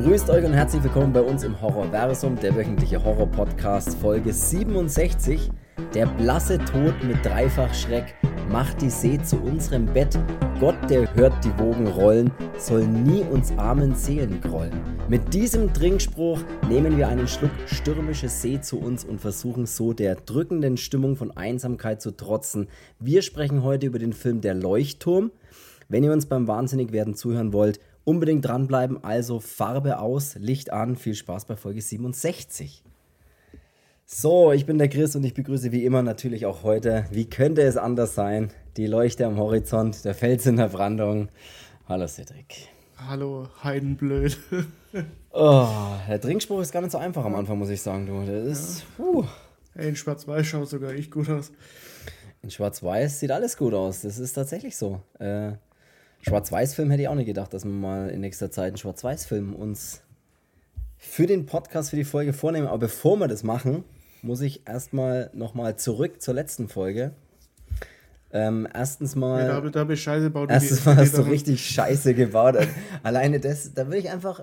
Grüßt euch und herzlich willkommen bei uns im Horrorversum, der wöchentliche Horror-Podcast, Folge 67. Der blasse Tod mit Dreifachschreck macht die See zu unserem Bett. Gott, der hört die Wogen rollen, soll nie uns armen Seelen grollen. Mit diesem Trinkspruch nehmen wir einen Schluck stürmische See zu uns und versuchen so der drückenden Stimmung von Einsamkeit zu trotzen. Wir sprechen heute über den Film Der Leuchtturm. Wenn ihr uns beim Wahnsinnigwerden zuhören wollt, unbedingt dranbleiben. Also Farbe aus, Licht an. Viel Spaß bei Folge 67. So, ich bin der Chris und ich begrüße wie immer natürlich auch heute, wie könnte es anders sein, die Leuchte am Horizont, der Fels in der Brandung. Hallo Cedric. Hallo Heidenblöd. oh, der Trinkspruch ist gar nicht so einfach am Anfang, muss ich sagen, du. Das ist, ja. uh. Ey, in Schwarz-Weiß schaut sogar ich gut aus. In Schwarz-Weiß sieht alles gut aus. Das ist tatsächlich so. Äh, Schwarz-Weiß-Film hätte ich auch nicht gedacht, dass wir mal in nächster Zeit einen Schwarz-Weiß-Film uns für den Podcast, für die Folge vornehmen. Aber bevor wir das machen, muss ich erstmal nochmal zurück zur letzten Folge. Ähm, erstens mal. Ja, da, da habe ich Scheiße gebaut. Erstens mal hast du richtig Scheiße gebaut. Alleine das, da will ich einfach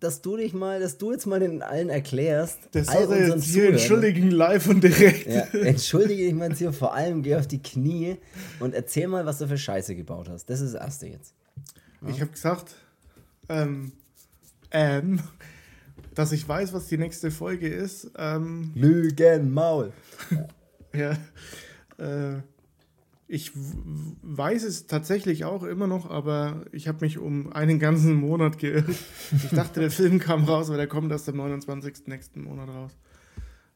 dass du dich mal, dass du jetzt mal den allen erklärst. Das all soll jetzt hier entschuldigen live und direkt. Ja, entschuldige dich mal hier vor allem, geh auf die Knie und erzähl mal, was du für Scheiße gebaut hast. Das ist das Erste jetzt. Ja. Ich habe gesagt, ähm, ähm, dass ich weiß, was die nächste Folge ist. Ähm, Lügenmaul. ja. Äh, ich weiß es tatsächlich auch immer noch, aber ich habe mich um einen ganzen Monat geirrt. Ich dachte, der Film kam raus, aber der kommt erst am 29. nächsten Monat raus.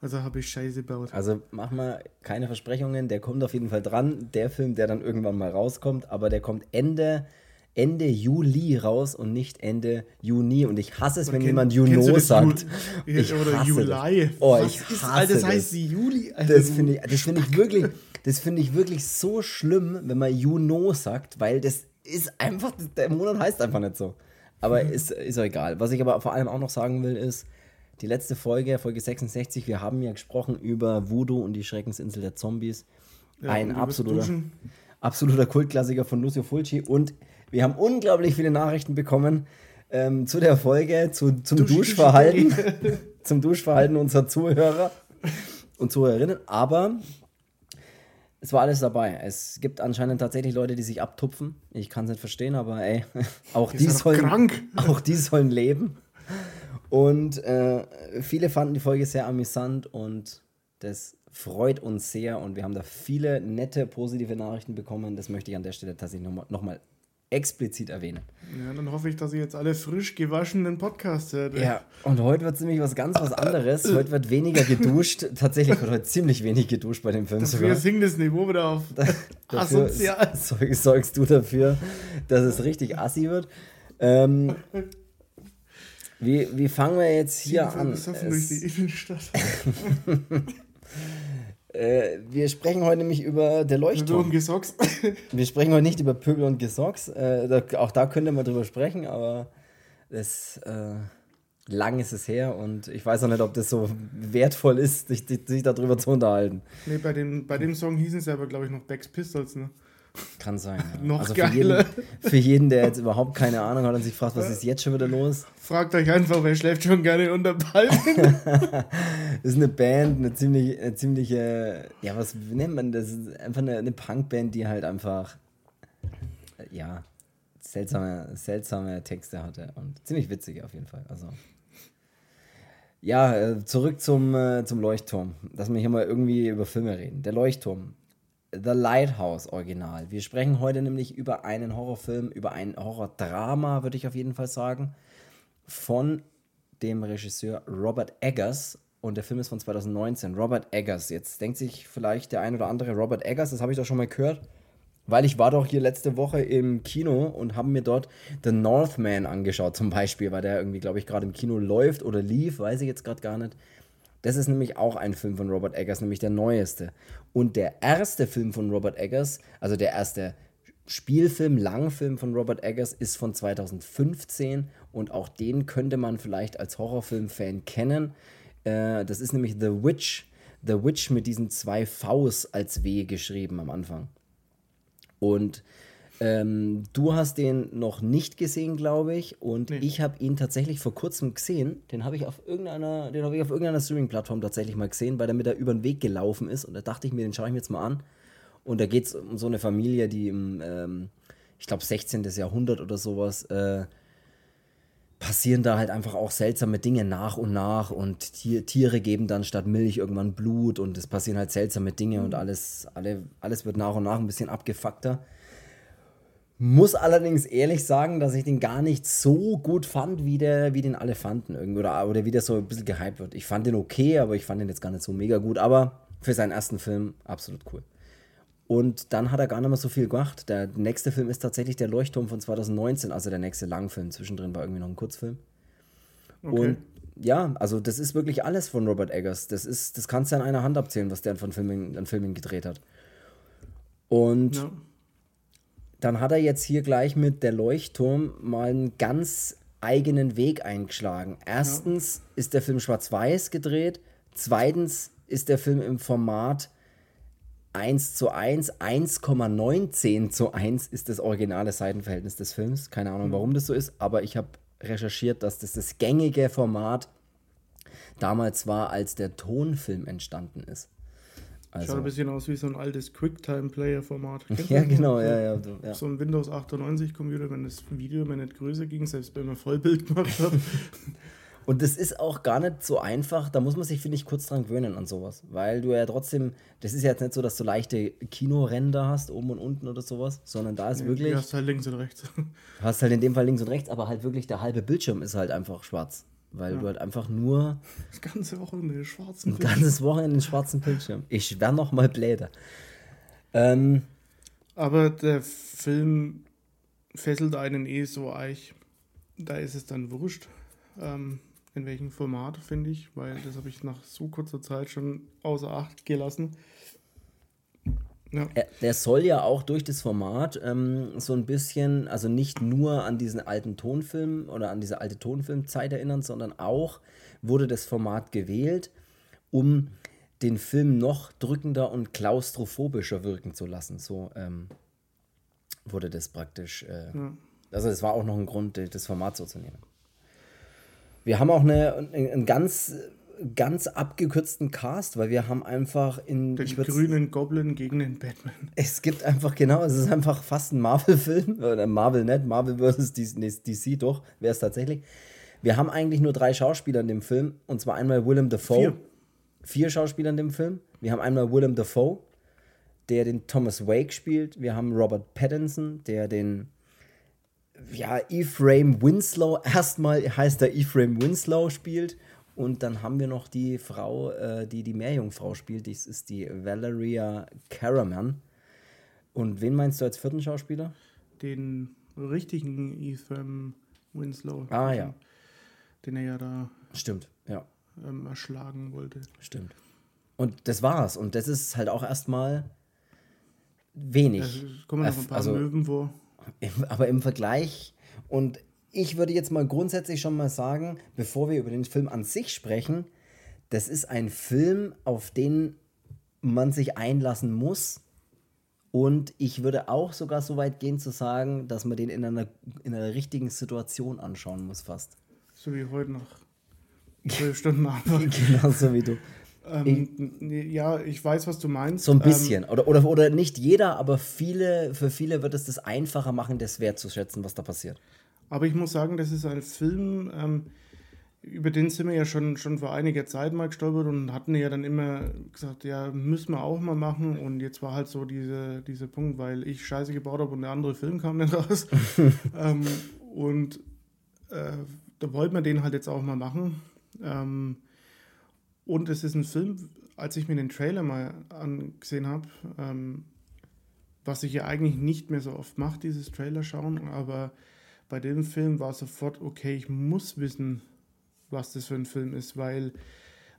Also habe ich Scheiße gebaut. Also mach mal keine Versprechungen, der kommt auf jeden Fall dran. Der Film, der dann irgendwann mal rauskommt, aber der kommt Ende, Ende Juli raus und nicht Ende Juni. Und ich hasse es, wenn kenn, jemand Juno sagt. Ju ich oder Juli. Oh, Was ich hasse ist, Alter, das heißt Juli. Alter, das finde ich, find ich wirklich. Das finde ich wirklich so schlimm, wenn man Juno sagt, weil das ist einfach, der Monat heißt einfach nicht so. Aber mhm. ist, ist auch egal. Was ich aber vor allem auch noch sagen will, ist, die letzte Folge, Folge 66, wir haben ja gesprochen über Voodoo und die Schreckensinsel der Zombies. Ja, Ein absoluter, absoluter Kultklassiker von Lucio Fulci. Und wir haben unglaublich viele Nachrichten bekommen ähm, zu der Folge, zu, zum Dusch Duschverhalten, zum Duschverhalten unserer Zuhörer und Zuhörerinnen. Aber es war alles dabei. Es gibt anscheinend tatsächlich Leute, die sich abtupfen. Ich kann es nicht verstehen, aber ey, auch die, sollen, krank. auch die sollen leben. Und äh, viele fanden die Folge sehr amüsant und das freut uns sehr. Und wir haben da viele nette, positive Nachrichten bekommen. Das möchte ich an der Stelle tatsächlich nochmal noch mal explizit erwähnen. Ja, dann hoffe ich, dass ihr jetzt alle frisch gewaschenen Podcast hört. Ja, und heute wird es nämlich was ganz was anderes. Heute wird weniger geduscht. Tatsächlich wird heute ziemlich wenig geduscht bei dem Film dafür sogar. sinkt das Niveau wieder auf dafür sorgst du dafür, dass es richtig assi wird. Ähm, wie, wie fangen wir jetzt hier an? durch die Innenstadt. Äh, wir sprechen heute nämlich über der Leuchtturm. Pöbel und Gesocks. wir sprechen heute nicht über Pöbel und Gesocks. Äh, da, auch da könnte man drüber sprechen, aber das, äh, lang ist es her und ich weiß auch nicht, ob das so wertvoll ist, sich, sich darüber zu unterhalten. Nee, bei dem, bei dem Song hießen es aber, glaube ich, noch Becks Pistols, ne? Kann sein. Ja. Noch also geiler. Für jeden, für jeden, der jetzt überhaupt keine Ahnung hat und sich fragt, was ist jetzt schon wieder los? Fragt euch einfach, wer schläft schon gerne unter Ball. das ist eine Band, eine ziemlich, eine ziemliche, ja, was nennt man das? Einfach eine, eine Punkband, die halt einfach, ja, seltsame, seltsame Texte hatte und ziemlich witzig auf jeden Fall. Also. Ja, äh, zurück zum, äh, zum Leuchtturm. Lass mich hier mal irgendwie über Filme reden. Der Leuchtturm. The Lighthouse Original. Wir sprechen heute nämlich über einen Horrorfilm, über ein Horrordrama, würde ich auf jeden Fall sagen, von dem Regisseur Robert Eggers. Und der Film ist von 2019. Robert Eggers. Jetzt denkt sich vielleicht der ein oder andere, Robert Eggers, das habe ich doch schon mal gehört. Weil ich war doch hier letzte Woche im Kino und habe mir dort The Northman angeschaut, zum Beispiel, weil der irgendwie, glaube ich, gerade im Kino läuft oder lief, weiß ich jetzt gerade gar nicht. Das ist nämlich auch ein Film von Robert Eggers, nämlich der neueste. Und der erste Film von Robert Eggers, also der erste Spielfilm, Langfilm von Robert Eggers ist von 2015 und auch den könnte man vielleicht als Horrorfilm-Fan kennen. Äh, das ist nämlich The Witch. The Witch mit diesen zwei Vs als W geschrieben am Anfang. Und Ähm, du hast den noch nicht gesehen, glaube ich, und nee. ich habe ihn tatsächlich vor kurzem gesehen. Den habe ich auf irgendeiner, den habe ich auf irgendeiner Streaming-Plattform tatsächlich mal gesehen, weil er mir da über den Weg gelaufen ist. Und da dachte ich mir, den schaue ich mir jetzt mal an. Und da geht es um so eine Familie, die im, ähm, ich glaube, 16. Jahrhundert oder sowas, äh, passieren da halt einfach auch seltsame Dinge nach und nach und Tier, Tiere geben dann statt Milch irgendwann Blut und es passieren halt seltsame Dinge und alles, alle, alles wird nach und nach ein bisschen abgefuckter. Muss allerdings ehrlich sagen, dass ich den gar nicht so gut fand, wie, der, wie den alle fanden irgendwie oder, oder wie der so ein bisschen gehypt wird. Ich fand den okay, aber ich fand den jetzt gar nicht so mega gut, aber für seinen ersten Film absolut cool. Und dann hat er gar nicht mehr so viel gemacht. Der nächste Film ist tatsächlich der Leuchtturm von 2019, also der nächste Langfilm. Zwischendrin war irgendwie noch ein Kurzfilm. Okay. Und ja, also das ist wirklich alles von Robert Eggers. Das ist, das kannst du an einer Hand abzählen, was der von Filmen, an Filmen gedreht hat. Und ja. Dann hat er jetzt hier gleich mit der Leuchtturm mal einen ganz eigenen Weg eingeschlagen. Erstens ja. ist der Film schwarz-weiß gedreht. Zweitens ist der Film im Format 1 zu 1, 1,19 zu 1 ist das originale Seitenverhältnis des Films. Keine Ahnung, warum das so ist, aber ich habe recherchiert, dass das das gängige Format damals war, als der Tonfilm entstanden ist. Also, Schaut ein bisschen aus wie so ein altes Quicktime-Player-Format. Ja, genau, ja, ja, ja. So ein Windows 98-Computer, wenn das Video mir nicht größer ging, selbst wenn man Vollbild gemacht hat. Und das ist auch gar nicht so einfach. Da muss man sich, finde ich, kurz dran gewöhnen an sowas. Weil du ja trotzdem, das ist ja jetzt nicht so, dass du leichte Kinoränder hast, oben und unten oder sowas, sondern da ist nee, wirklich. Du hast halt links und rechts. Hast halt in dem Fall links und rechts, aber halt wirklich der halbe Bildschirm ist halt einfach schwarz. Weil ja. du halt einfach nur. Das ganze Wochenende den schwarzen Bildschirm. Ein ganzes Wochenende in den schwarzen Bildschirm. Ich werde noch mal Bläder. Ähm, aber der Film fesselt einen eh so eich. Da ist es dann wurscht. Ähm, in welchem Format, finde ich, weil das habe ich nach so kurzer Zeit schon außer Acht gelassen. Ja. Der soll ja auch durch das Format ähm, so ein bisschen, also nicht nur an diesen alten Tonfilm oder an diese alte Tonfilmzeit erinnern, sondern auch wurde das Format gewählt, um den Film noch drückender und klaustrophobischer wirken zu lassen. So ähm, wurde das praktisch. Äh, ja. Also, es war auch noch ein Grund, das Format so zu nehmen. Wir haben auch eine, einen ganz, ganz abgekürzten Cast, weil wir haben einfach in. Den grünen Goblin gegen den Batman. Es gibt einfach, genau, es ist einfach fast ein Marvel-Film. Oder Marvel nicht, Marvel versus DC, doch, wäre es tatsächlich. Wir haben eigentlich nur drei Schauspieler in dem Film. Und zwar einmal Willem Dafoe. Vier. Vier Schauspieler in dem Film. Wir haben einmal Willem Dafoe, der den Thomas Wake spielt. Wir haben Robert Pattinson, der den ja, Ephraim Winslow, erstmal heißt er Ephraim Winslow spielt. Und dann haben wir noch die Frau, äh, die die Meerjungfrau spielt. Das ist die Valeria Caraman. Und wen meinst du als vierten Schauspieler? Den richtigen Ephraim Winslow. Ah, ja. Den er ja da. Stimmt, ja. Ähm, erschlagen wollte. Stimmt. Und das war's. Und das ist halt auch erstmal wenig. Es kommen noch ein paar also, Möwen vor aber im Vergleich und ich würde jetzt mal grundsätzlich schon mal sagen, bevor wir über den Film an sich sprechen, das ist ein Film, auf den man sich einlassen muss. Und ich würde auch sogar so weit gehen zu sagen, dass man den in einer, in einer richtigen Situation anschauen muss, fast. So wie heute noch. Zwölf Stunden Arbeit. genau so wie du. Ähm, ich, ja, ich weiß, was du meinst. So ein bisschen. Ähm, oder, oder, oder nicht jeder, aber viele, für viele wird es das einfacher machen, das wertzuschätzen, was da passiert. Aber ich muss sagen, das ist ein Film, ähm, über den sind wir ja schon, schon vor einiger Zeit mal gestolpert und hatten ja dann immer gesagt, ja, müssen wir auch mal machen. Und jetzt war halt so diese, dieser Punkt, weil ich Scheiße gebaut habe und der andere Film kam nicht raus. ähm, und äh, da wollten wir den halt jetzt auch mal machen. Ähm, und es ist ein Film, als ich mir den Trailer mal angesehen habe, ähm, was ich ja eigentlich nicht mehr so oft mache, dieses Trailer schauen, aber bei dem Film war sofort, okay, ich muss wissen, was das für ein Film ist, weil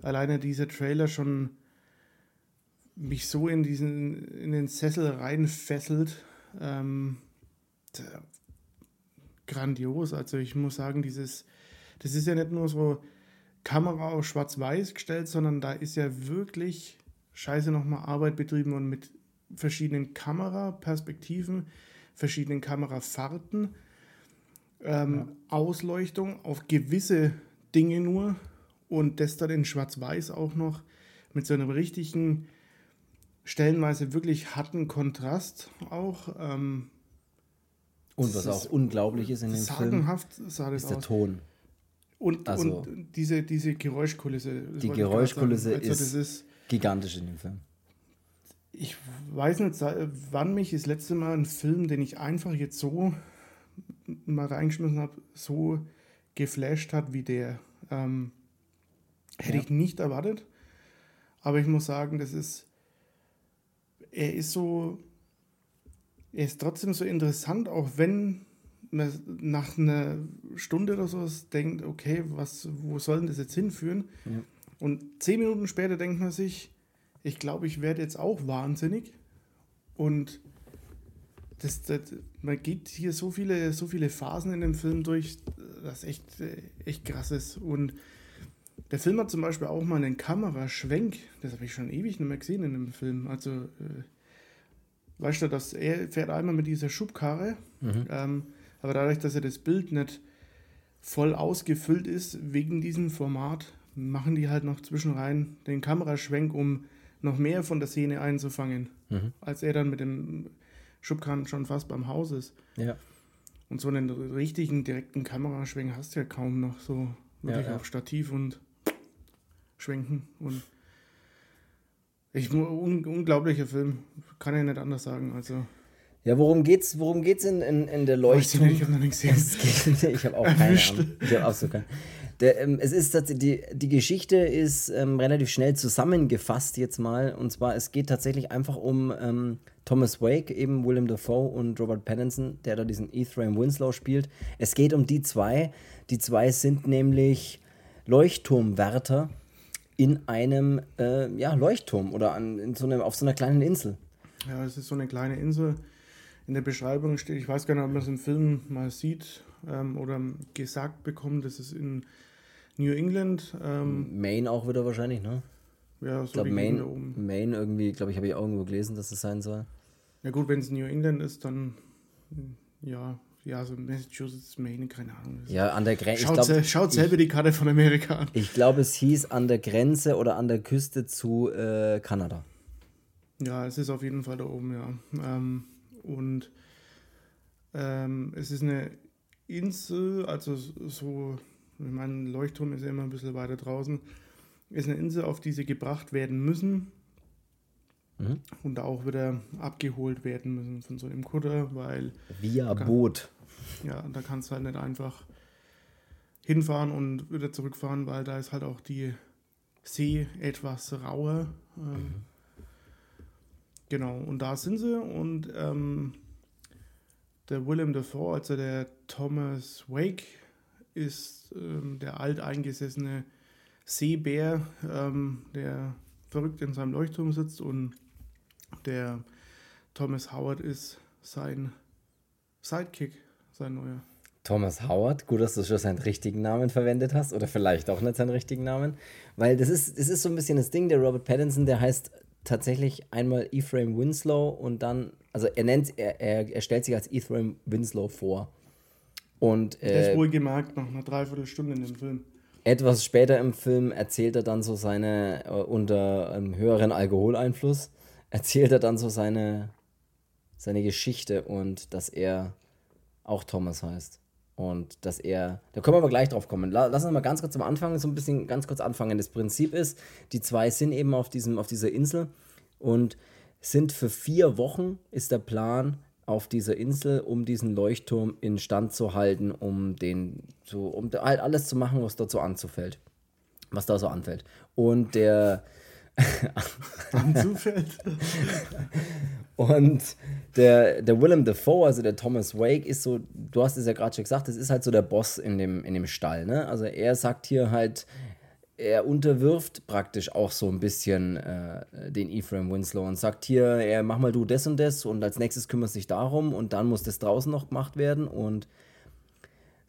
alleine dieser Trailer schon mich so in diesen in den Sessel reinfesselt. Ähm, grandios. Also ich muss sagen, dieses, das ist ja nicht nur so Kamera auf schwarz-weiß gestellt, sondern da ist ja wirklich scheiße nochmal Arbeit betrieben und mit verschiedenen Kameraperspektiven verschiedenen Kamerafahrten, ähm, ja. Ausleuchtung auf gewisse Dinge nur und das dann in Schwarz-Weiß auch noch mit so einem richtigen, stellenweise wirklich harten Kontrast auch. Ähm, und was auch unglaublich ist in dem sagenhaft Film, sah das ist der aus. Ton. Und, also, und diese, diese Geräuschkulisse. Die Geräuschkulisse also ist, ist, gigantisch in dem Film. Ich weiß nicht, wann mich das letzte Mal ein Film, den ich einfach jetzt so mal reingeschmissen habe, so geflasht hat wie der. Ähm, hätte ja. ich nicht erwartet. Aber ich muss sagen, das ist. Er ist so. Er ist trotzdem so interessant, auch wenn man nach einer Stunde oder so denkt, okay, was, wo soll denn das jetzt hinführen? Ja. Und zehn Minuten später denkt man sich, ich glaube, ich werde jetzt auch wahnsinnig. Und das, das, man geht hier so viele, so viele Phasen in dem Film durch, das echt, echt krass ist. Und der Film hat zum Beispiel auch mal einen Kameraschwenk, das habe ich schon ewig nicht mehr gesehen in dem Film. Also, äh, weißt du, dass er fährt einmal mit dieser Schubkarre, mhm. ähm, aber dadurch, dass er das Bild nicht voll ausgefüllt ist, wegen diesem Format, machen die halt noch zwischenrein den Kameraschwenk, um noch mehr von der Szene einzufangen, mhm. als er dann mit dem Schubkarren schon fast beim Haus ist. Ja. Und so einen richtigen, direkten Kameraschwenk hast du ja kaum noch so wirklich ja, ja. auf Stativ und schwenken. Und ich, un, unglaublicher Film, kann ich nicht anders sagen. Also. Ja, worum geht's, worum geht's in, in, in der Leuchtung? Ich, ich habe noch nichts gesehen. ich habe auch keine Ahnung. Ich habe auch so keine. Der, ähm, es ist die, die Geschichte ist ähm, relativ schnell zusammengefasst jetzt mal. Und zwar, es geht tatsächlich einfach um ähm, Thomas Wake, eben William Dafoe und Robert Pattinson, der da diesen Ephraim Winslow spielt. Es geht um die zwei. Die zwei sind nämlich Leuchtturmwärter in einem äh, ja, Leuchtturm oder an, in so einem, auf so einer kleinen Insel. Ja, es ist so eine kleine Insel. In der Beschreibung steht, ich weiß gar nicht, ob man es im Film mal sieht ähm, oder gesagt bekommt, das ist in New England. Ähm, Maine auch wieder wahrscheinlich, ne? Ja, so ich glaube Maine, Maine irgendwie, glaube ich, habe ich auch irgendwo gelesen, dass es sein soll. Ja gut, wenn es New England ist, dann ja, ja, so Massachusetts, Maine, keine Ahnung. Ja, an der Grenze. Schaut, glaub, schaut selber die Karte von Amerika an. Ich glaube, es hieß an der Grenze oder an der Küste zu äh, Kanada. Ja, es ist auf jeden Fall da oben, ja. Ähm, und ähm, es ist eine Insel, also so ich meine, Leuchtturm ist ja immer ein bisschen weiter draußen, ist eine Insel, auf die sie gebracht werden müssen mhm. und da auch wieder abgeholt werden müssen von so einem Kutter, weil. Via kann, Boot. Ja, da kannst du halt nicht einfach hinfahren und wieder zurückfahren, weil da ist halt auch die See etwas rauer. Ähm, mhm. Genau, und da sind sie und ähm, der William Dafoe, also der Thomas Wake, ist ähm, der alteingesessene Seebär, ähm, der verrückt in seinem Leuchtturm sitzt und der Thomas Howard ist sein Sidekick, sein neuer. Thomas Howard, gut, dass du schon seinen richtigen Namen verwendet hast oder vielleicht auch nicht seinen richtigen Namen, weil das ist, das ist so ein bisschen das Ding, der Robert Pattinson, der heißt tatsächlich einmal Ephraim Winslow und dann, also er nennt, er, er, er stellt sich als Ephraim Winslow vor. Und, äh, das wohlgemerkt nach einer Dreiviertelstunde in dem Film. Etwas später im Film erzählt er dann so seine, äh, unter einem höheren Alkoholeinfluss, erzählt er dann so seine, seine Geschichte und dass er auch Thomas heißt. Und dass er, da können wir aber gleich drauf kommen. Lass uns mal ganz kurz am Anfang so ein bisschen ganz kurz anfangen. Das Prinzip ist, die zwei sind eben auf, diesem, auf dieser Insel und sind für vier Wochen, ist der Plan, auf dieser Insel, um diesen Leuchtturm in Stand zu halten, um den so, um halt alles zu machen, was dazu anzufällt. Was da so anfällt. Und der anzufällt. und der, der Willem Dafoe, also der Thomas Wake, ist so, du hast es ja gerade schon gesagt, das ist halt so der Boss in dem, in dem Stall. Ne? Also er sagt hier halt, er unterwirft praktisch auch so ein bisschen äh, den Ephraim Winslow und sagt hier, er mach mal du das und das und als nächstes kümmerst dich darum und dann muss das draußen noch gemacht werden und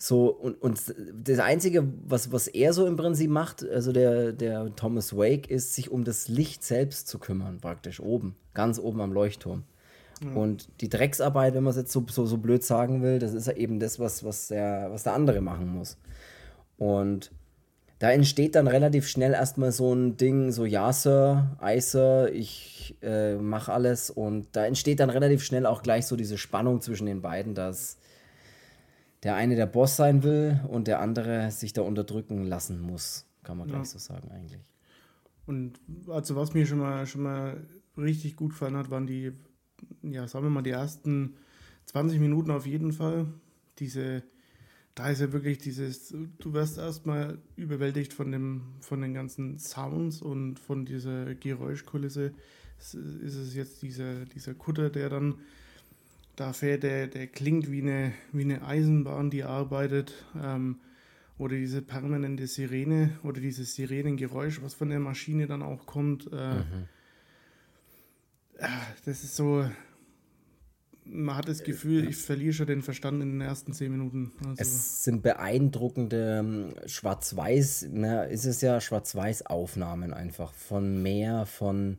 so und, und das Einzige, was, was er so im Prinzip macht, also der, der Thomas Wake, ist sich um das Licht selbst zu kümmern, praktisch oben, ganz oben am Leuchtturm. Ja. Und die Drecksarbeit, wenn man es jetzt so, so, so blöd sagen will, das ist ja eben das, was, was, der, was der andere machen muss. Und da entsteht dann relativ schnell erstmal so ein Ding, so ja, Sir, I, Sir, ich äh, mache alles. Und da entsteht dann relativ schnell auch gleich so diese Spannung zwischen den beiden, dass der eine der Boss sein will und der andere sich da unterdrücken lassen muss. Kann man ja. gleich so sagen, eigentlich. Und also was mir schon mal schon mal richtig gut gefallen hat, waren die, ja, sagen wir mal, die ersten 20 Minuten auf jeden Fall. Diese da ist ja wirklich dieses, du wirst erstmal überwältigt von, dem, von den ganzen Sounds und von dieser Geräuschkulisse. Ist es jetzt dieser, dieser Kutter, der dann da fährt, der, der klingt wie eine, wie eine Eisenbahn, die arbeitet. Ähm, oder diese permanente Sirene oder dieses Sirenengeräusch, was von der Maschine dann auch kommt. Äh, mhm. Das ist so, man hat das Gefühl, ich verliere schon den Verstand in den ersten zehn Minuten. Also es sind beeindruckende ähm, Schwarz-Weiß, na, ist es ja Schwarz-Weiß-Aufnahmen einfach von Meer, von,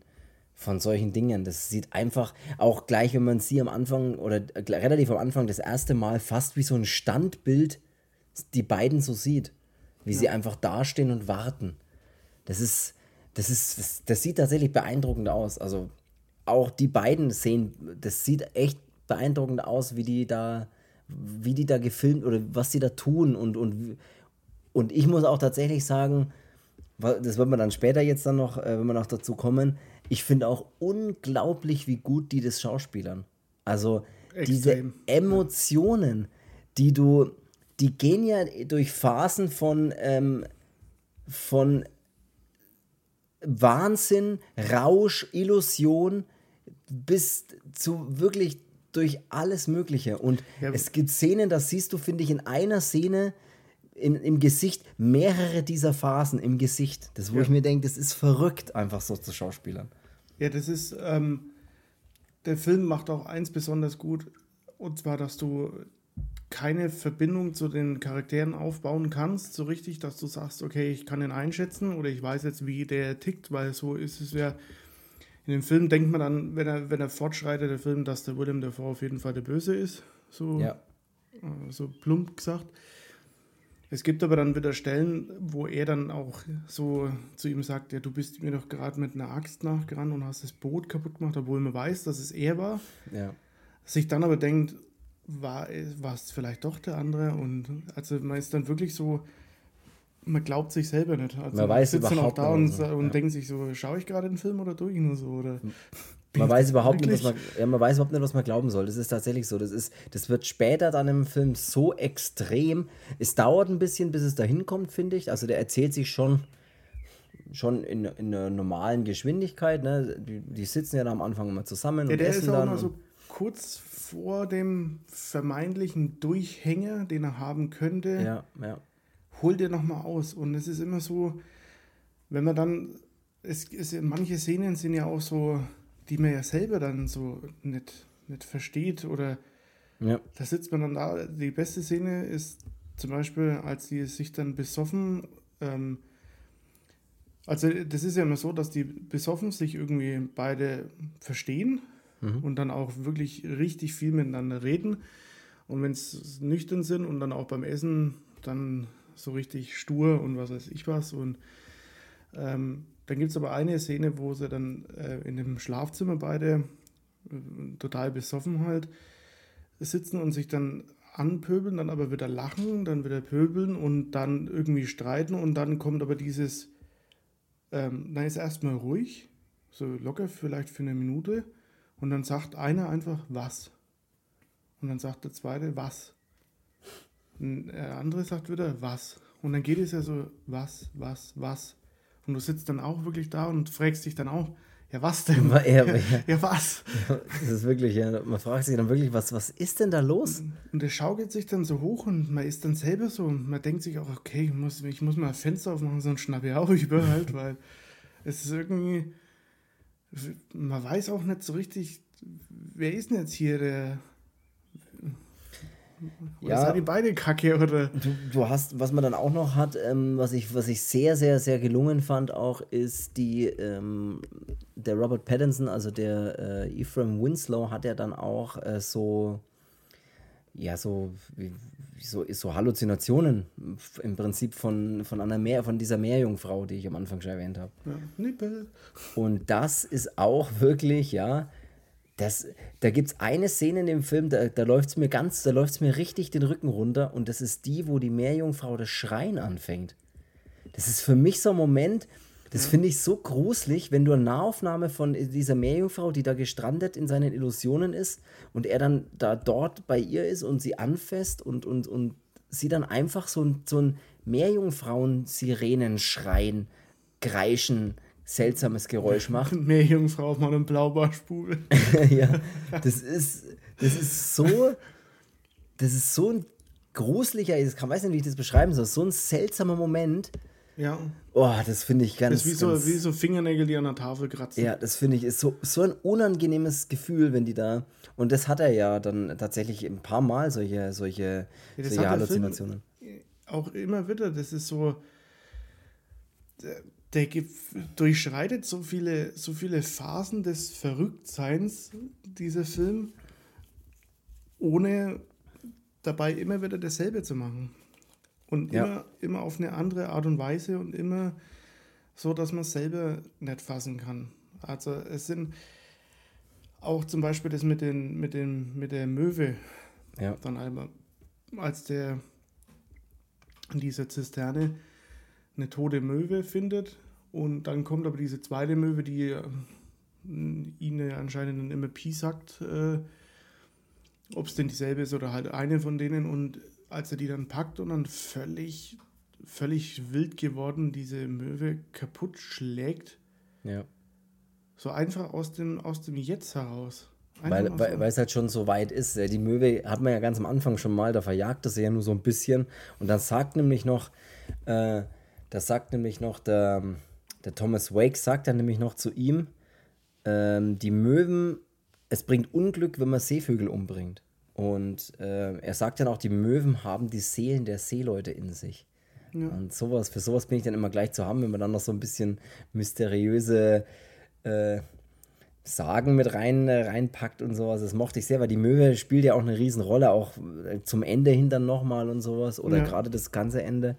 von solchen Dingen. Das sieht einfach auch gleich, wenn man sie am Anfang oder äh, relativ am Anfang das erste Mal fast wie so ein Standbild die beiden so sieht, wie ja. sie einfach dastehen und warten. Das ist, das ist, das, das sieht tatsächlich beeindruckend aus. Also auch die beiden sehen, das sieht echt beeindruckend aus, wie die da, wie die da gefilmt oder was sie da tun. Und, und, und ich muss auch tatsächlich sagen, das wird man dann später jetzt dann noch, äh, wenn wir noch dazu kommen, ich finde auch unglaublich, wie gut die das schauspielern. Also Extrem. diese Emotionen, die du, die gehen ja durch Phasen von, ähm, von Wahnsinn, Rausch, Illusion bis zu wirklich durch alles Mögliche. Und ja. es gibt Szenen, das siehst du, finde ich, in einer Szene in, im Gesicht mehrere dieser Phasen im Gesicht. Das, wo ja. ich mir denke, das ist verrückt, einfach so zu Schauspielern. Ja, das ist, ähm, der Film macht auch eins besonders gut, und zwar, dass du keine Verbindung zu den Charakteren aufbauen kannst, so richtig, dass du sagst, okay, ich kann ihn einschätzen oder ich weiß jetzt, wie der tickt, weil so ist es ja in dem Film denkt man dann, wenn er, wenn er fortschreitet, der Film, dass der William Dafoe auf jeden Fall der Böse ist. So, ja. Äh, so plump gesagt. Es gibt aber dann wieder Stellen, wo er dann auch so zu ihm sagt, ja, du bist mir doch gerade mit einer Axt nachgerannt und hast das Boot kaputt gemacht, obwohl man weiß, dass es er war. Ja. Sich dann aber denkt, war, war es vielleicht doch der andere? Und also man ist dann wirklich so, man glaubt sich selber nicht. Also man weiß sitzt dann auch da und, so, und ja. denkt sich so, schaue ich gerade den Film oder tue ich nur so? Oder man weiß überhaupt nicht, was man, ja, man weiß überhaupt nicht, was man glauben soll. Das ist tatsächlich so. Das, ist, das wird später dann im Film so extrem. Es dauert ein bisschen, bis es dahin kommt, finde ich. Also der erzählt sich schon, schon in, in einer normalen Geschwindigkeit. Ne? Die, die sitzen ja da am Anfang immer zusammen ja, und der essen ist auch dann. Mal so kurz vor dem vermeintlichen Durchhänger, den er haben könnte. Ja, ja hol dir nochmal aus. Und es ist immer so, wenn man dann, es, es, manche Szenen sind ja auch so, die man ja selber dann so nicht, nicht versteht oder ja. da sitzt man dann da. Die beste Szene ist zum Beispiel, als die sich dann besoffen, ähm, also das ist ja immer so, dass die besoffen sich irgendwie beide verstehen mhm. und dann auch wirklich richtig viel miteinander reden. Und wenn es nüchtern sind und dann auch beim Essen, dann so richtig stur und was weiß ich was. Und ähm, dann gibt es aber eine Szene, wo sie dann äh, in dem Schlafzimmer beide äh, total besoffen halt sitzen und sich dann anpöbeln, dann aber wieder lachen, dann wieder pöbeln und dann irgendwie streiten und dann kommt aber dieses, ähm, dann ist erstmal ruhig, so locker vielleicht für eine Minute und dann sagt einer einfach was. Und dann sagt der zweite was. Der andere sagt wieder, was? Und dann geht es ja so, was, was, was? Und du sitzt dann auch wirklich da und fragst dich dann auch, ja, was denn? Ja, ja, ja was? das ist wirklich, ja, man fragt sich dann wirklich, was, was ist denn da los? Und der schaukelt sich dann so hoch und man ist dann selber so, man denkt sich auch, okay, ich muss, ich muss mal ein Fenster aufmachen, sonst schnappe ich auch über halt, weil es ist irgendwie, man weiß auch nicht so richtig, wer ist denn jetzt hier der, oder ja, seid ihr beide kacke, oder? Du, du, hast, was man dann auch noch hat, ähm, was, ich, was ich sehr, sehr, sehr gelungen fand, auch, ist die, ähm, der Robert Pattinson, also der äh, Ephraim Winslow, hat ja dann auch äh, so, ja, so, wie, so, so Halluzinationen im Prinzip von, von einer Meer, von dieser Meerjungfrau, die ich am Anfang schon erwähnt habe. Ja, Nippel. Und das ist auch wirklich, ja, das, da gibt es eine Szene in dem Film, da, da läuft es mir ganz, da läuft es mir richtig den Rücken runter und das ist die, wo die Meerjungfrau das Schreien anfängt. Das ist für mich so ein Moment, das finde ich so gruselig, wenn du eine Nahaufnahme von dieser Meerjungfrau, die da gestrandet in seinen Illusionen ist und er dann da dort bei ihr ist und sie anfasst und, und, und sie dann einfach so ein, so ein Meerjungfrauen-Sirenenschreien, Kreischen, seltsames Geräusch macht. Meerjungfrau auf meinem Blaubarspul. ja, das ist, das ist so, das ist so ein gruseliger, ich weiß nicht, wie ich das beschreiben soll, so ein seltsamer Moment. Ja. Oh, das finde ich ganz. Das ist wie, ganz, so, wie so Fingernägel, die an der Tafel kratzen. Ja, das finde ich ist so, so ein unangenehmes Gefühl, wenn die da. Und das hat er ja dann tatsächlich ein paar Mal, solche, solche, Ja, solche der Film Halluzinationen. Auch immer wieder, das ist so. Der, durchschreitet so viele, so viele Phasen des Verrücktseins, dieser Film, ohne dabei immer wieder dasselbe zu machen. Und Ja. immer, immer auf eine andere Art und Weise und immer so, dass man es selber nicht fassen kann. Also es sind auch zum Beispiel das mit, den, mit, den, mit der Möwe, Ja. dann einmal, als der in dieser Zisterne eine tote Möwe findet und dann kommt aber diese zweite Möwe, die äh, ihn anscheinend dann immer Pi sagt, äh, ob es denn dieselbe ist oder halt eine von denen und als er die dann packt und dann völlig, völlig wild geworden diese Möwe kaputt schlägt, Ja. so einfach aus dem, aus dem Jetzt heraus. Einfach Weil, weil, es halt schon so weit ist. Ja, Die Möwe hat man ja ganz am Anfang schon mal, da verjagt es ja nur so ein bisschen. Und dann sagt nämlich noch, äh, das sagt nämlich noch der, der Thomas Wake, sagt dann nämlich noch zu ihm, ähm, die Möwen, es bringt Unglück, wenn man Seevögel umbringt. Und äh, er sagt dann auch, die Möwen haben die Seelen der Seeleute in sich. Ja. Und sowas, für sowas bin ich dann immer gleich zu haben, wenn man dann noch so ein bisschen mysteriöse äh, Sagen mit rein, äh, reinpackt und sowas. Das mochte ich sehr, weil die Möwe spielt ja auch eine Riesenrolle, auch äh, zum Ende hin dann nochmal und sowas. Oder Ja. gerade das ganze Ende.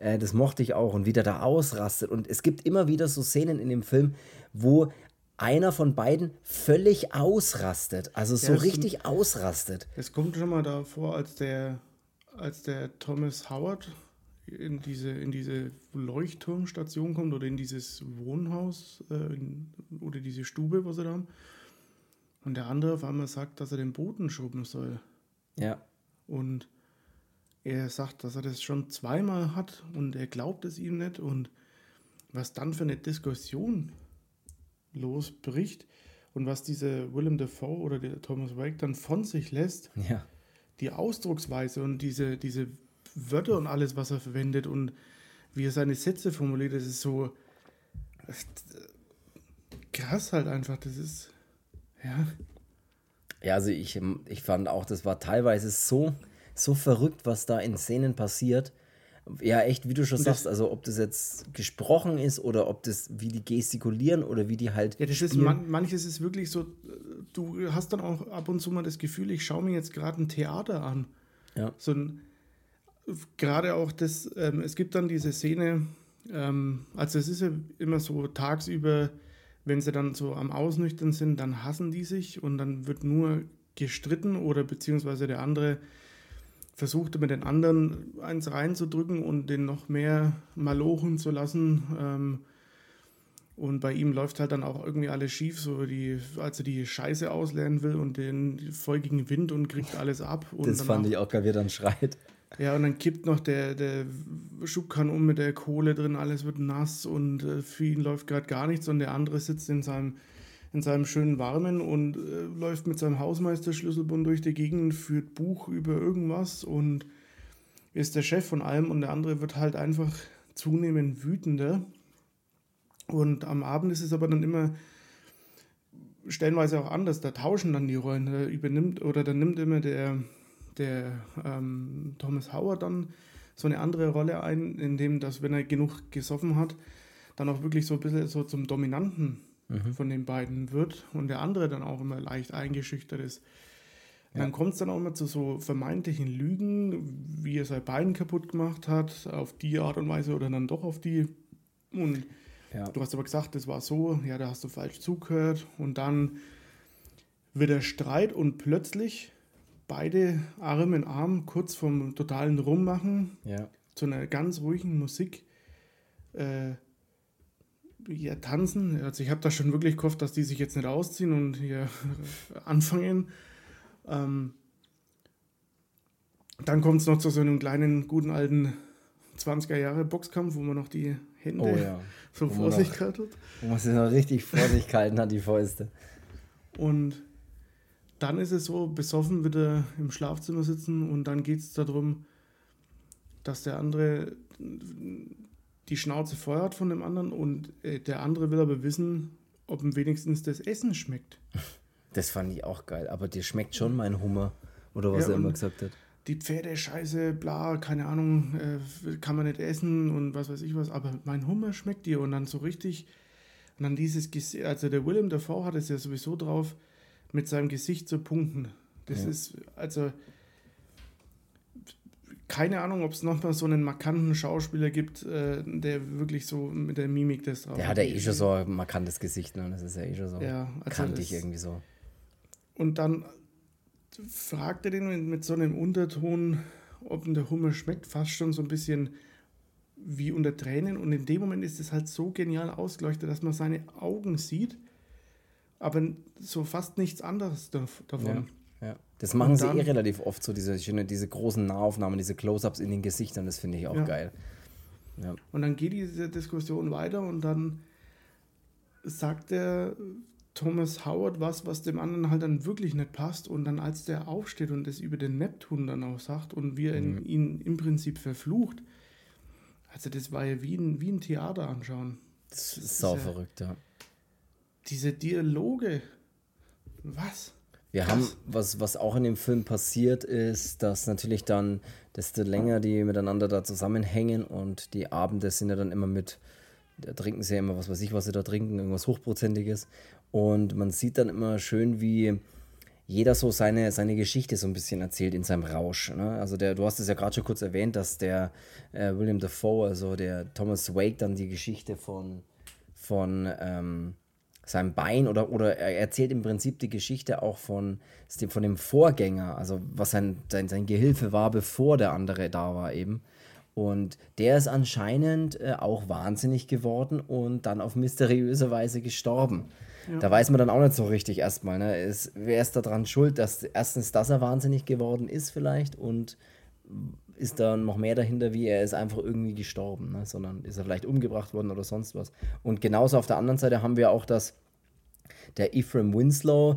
Äh, das mochte ich auch. Und wie der da ausrastet. Und es gibt immer wieder so Szenen in dem Film, wo einer von beiden völlig ausrastet. Also so das richtig ausrastet. Es kommt schon mal davor, als der, als der Thomas Howard in diese, in diese Leuchtturmstation kommt oder in dieses Wohnhaus äh, in, oder diese Stube, was sie da haben. Und der andere auf einmal sagt, dass er den Boden schrubben soll. Ja. Und er sagt, dass er das schon zweimal hat und er glaubt es ihm nicht. Und was dann für eine Diskussion losbricht und was dieser Willem Dafoe oder der Thomas Wake dann von sich lässt, Ja. die Ausdrucksweise und diese, diese Wörter und alles, was er verwendet und wie er seine Sätze formuliert, das ist so äh, krass halt einfach. Das ist, ja, Ja, also ich, ich fand auch, das war teilweise so, so verrückt, was da in Szenen passiert. Ja, echt, wie du schon sagst, also ob das jetzt gesprochen ist oder ob das, wie die gestikulieren oder wie die halt. Ja, das ist spielen. man, manches ist wirklich so, du hast dann auch ab und zu mal das Gefühl, ich schaue mir jetzt gerade ein Theater an. Ja. So ein, gerade auch das, ähm, es gibt dann diese Szene, ähm, also es ist ja immer so tagsüber, wenn sie dann so am Ausnüchtern sind, dann hassen die sich und dann wird nur gestritten oder beziehungsweise der andere versucht mit den anderen eins reinzudrücken und den noch mehr malochen zu lassen. Ähm, und bei ihm läuft halt dann auch irgendwie alles schief, so die, als er die Scheiße auslernen will und den gegen Wind und kriegt alles ab. Und Das fand ich auch geil, wie er dann schreit. Ja, und dann kippt noch der, der Schubkarren um mit der Kohle drin, alles wird nass und äh, für ihn läuft gerade gar nichts und der andere sitzt in seinem, in seinem schönen Warmen und äh, läuft mit seinem Hausmeisterschlüsselbund durch die Gegend, führt Buch über irgendwas und ist der Chef von allem und der andere wird halt einfach zunehmend wütender. Und am Abend ist es aber dann immer stellenweise auch anders. Da tauschen dann die Rollen. Da übernimmt oder dann nimmt immer der, der ähm, Thomas Howard dann so eine andere Rolle ein, indem dass, wenn er genug gesoffen hat, dann auch wirklich so ein bisschen so zum Dominanten mhm. von den beiden wird und der andere dann auch immer leicht eingeschüchtert ist. Ja. Dann kommt es dann auch immer zu so vermeintlichen Lügen, wie er sein Bein kaputt gemacht hat, auf die Art und Weise oder dann doch auf die. Und ja. du hast aber gesagt, das war so, ja, da hast du falsch zugehört. Und dann wird der Streit und plötzlich beide Arm in Arm kurz vom totalen Rummachen ja. zu einer ganz ruhigen Musik äh, ja, tanzen. Also ich habe da schon wirklich gehofft, dass die sich jetzt nicht ausziehen und hier anfangen. Ähm, dann kommt es noch zu so einem kleinen, guten alten 20er Jahre Boxkampf, wo man noch die Hände oh, ja. so wo vor sich haltet. Wo man sich noch richtig vor sich gehalten hat, die Fäuste. Und dann ist es so, besoffen wieder im Schlafzimmer sitzen und dann geht es darum, dass der andere die Schnauze feuert von dem anderen und äh, der andere will aber wissen, ob ihm wenigstens das Essen schmeckt. Das fand ich auch geil, aber dir schmeckt schon mein Hummer, oder was ja, er immer gesagt hat. Die Pferde, scheiße, bla, keine Ahnung, äh, kann man nicht essen und was weiß ich was, aber mein Hummer schmeckt dir und dann so richtig, und dann dieses Gesicht, also der Willem Dafoe hat es ja sowieso drauf, mit seinem Gesicht zu punkten. Das ja. ist, also, keine Ahnung, ob es nochmal so einen markanten Schauspieler gibt, äh, der wirklich so mit der Mimik das drauf Der hat ja eh schon so ein markantes Gesicht, ne? Das ist ja eh schon so ja, also kantig irgendwie so. Und dann fragt er den mit so einem Unterton, ob der Hummer schmeckt, fast schon so ein bisschen wie unter Tränen. Und in dem Moment ist es halt so genial ausgeleuchtet, dass man seine Augen sieht, aber so fast nichts anderes davon. Ja. Das machen sie eh relativ oft so, diese, diese großen Nahaufnahmen, diese Close-Ups in den Gesichtern, das finde ich auch ja. geil. Ja. Und dann geht diese Diskussion weiter und dann sagt der Thomas Howard was, was dem anderen halt dann wirklich nicht passt. Und dann, als der aufsteht und das über den Neptun dann auch sagt und wir mhm. ihn im Prinzip verflucht, also das war ja wie ein, wie ein Theater anschauen. Das ist sau verrückt, ja. Diese Dialoge, was? Wir Krass. haben, was, was auch in dem Film passiert ist, dass natürlich dann, desto länger die miteinander da zusammenhängen und die Abende sind ja dann immer mit, da trinken sie ja immer, was weiß ich, was sie da trinken, irgendwas Hochprozentiges. Und man sieht dann immer schön, wie jeder so seine, seine Geschichte so ein bisschen erzählt in seinem Rausch. Ne? Also der, du hast es ja gerade schon kurz erwähnt, dass der äh, William Dafoe, also der Thomas Wake, dann die Geschichte von, von ähm, seinem Bein oder, oder er erzählt im Prinzip die Geschichte auch von, von dem Vorgänger, also was sein, sein, sein Gehilfe war, bevor der andere da war eben. Und der ist anscheinend äh, auch wahnsinnig geworden und dann auf mysteriöse Weise gestorben. Ja. Da weiß man dann auch nicht so richtig erstmal, ne? Ist, wer ist daran schuld, dass erstens, dass er wahnsinnig geworden ist vielleicht und ist da noch mehr dahinter, wie er ist einfach irgendwie gestorben, ne? sondern ist er vielleicht umgebracht worden oder sonst was. Und genauso auf der anderen Seite haben wir auch das, der Ephraim Winslow,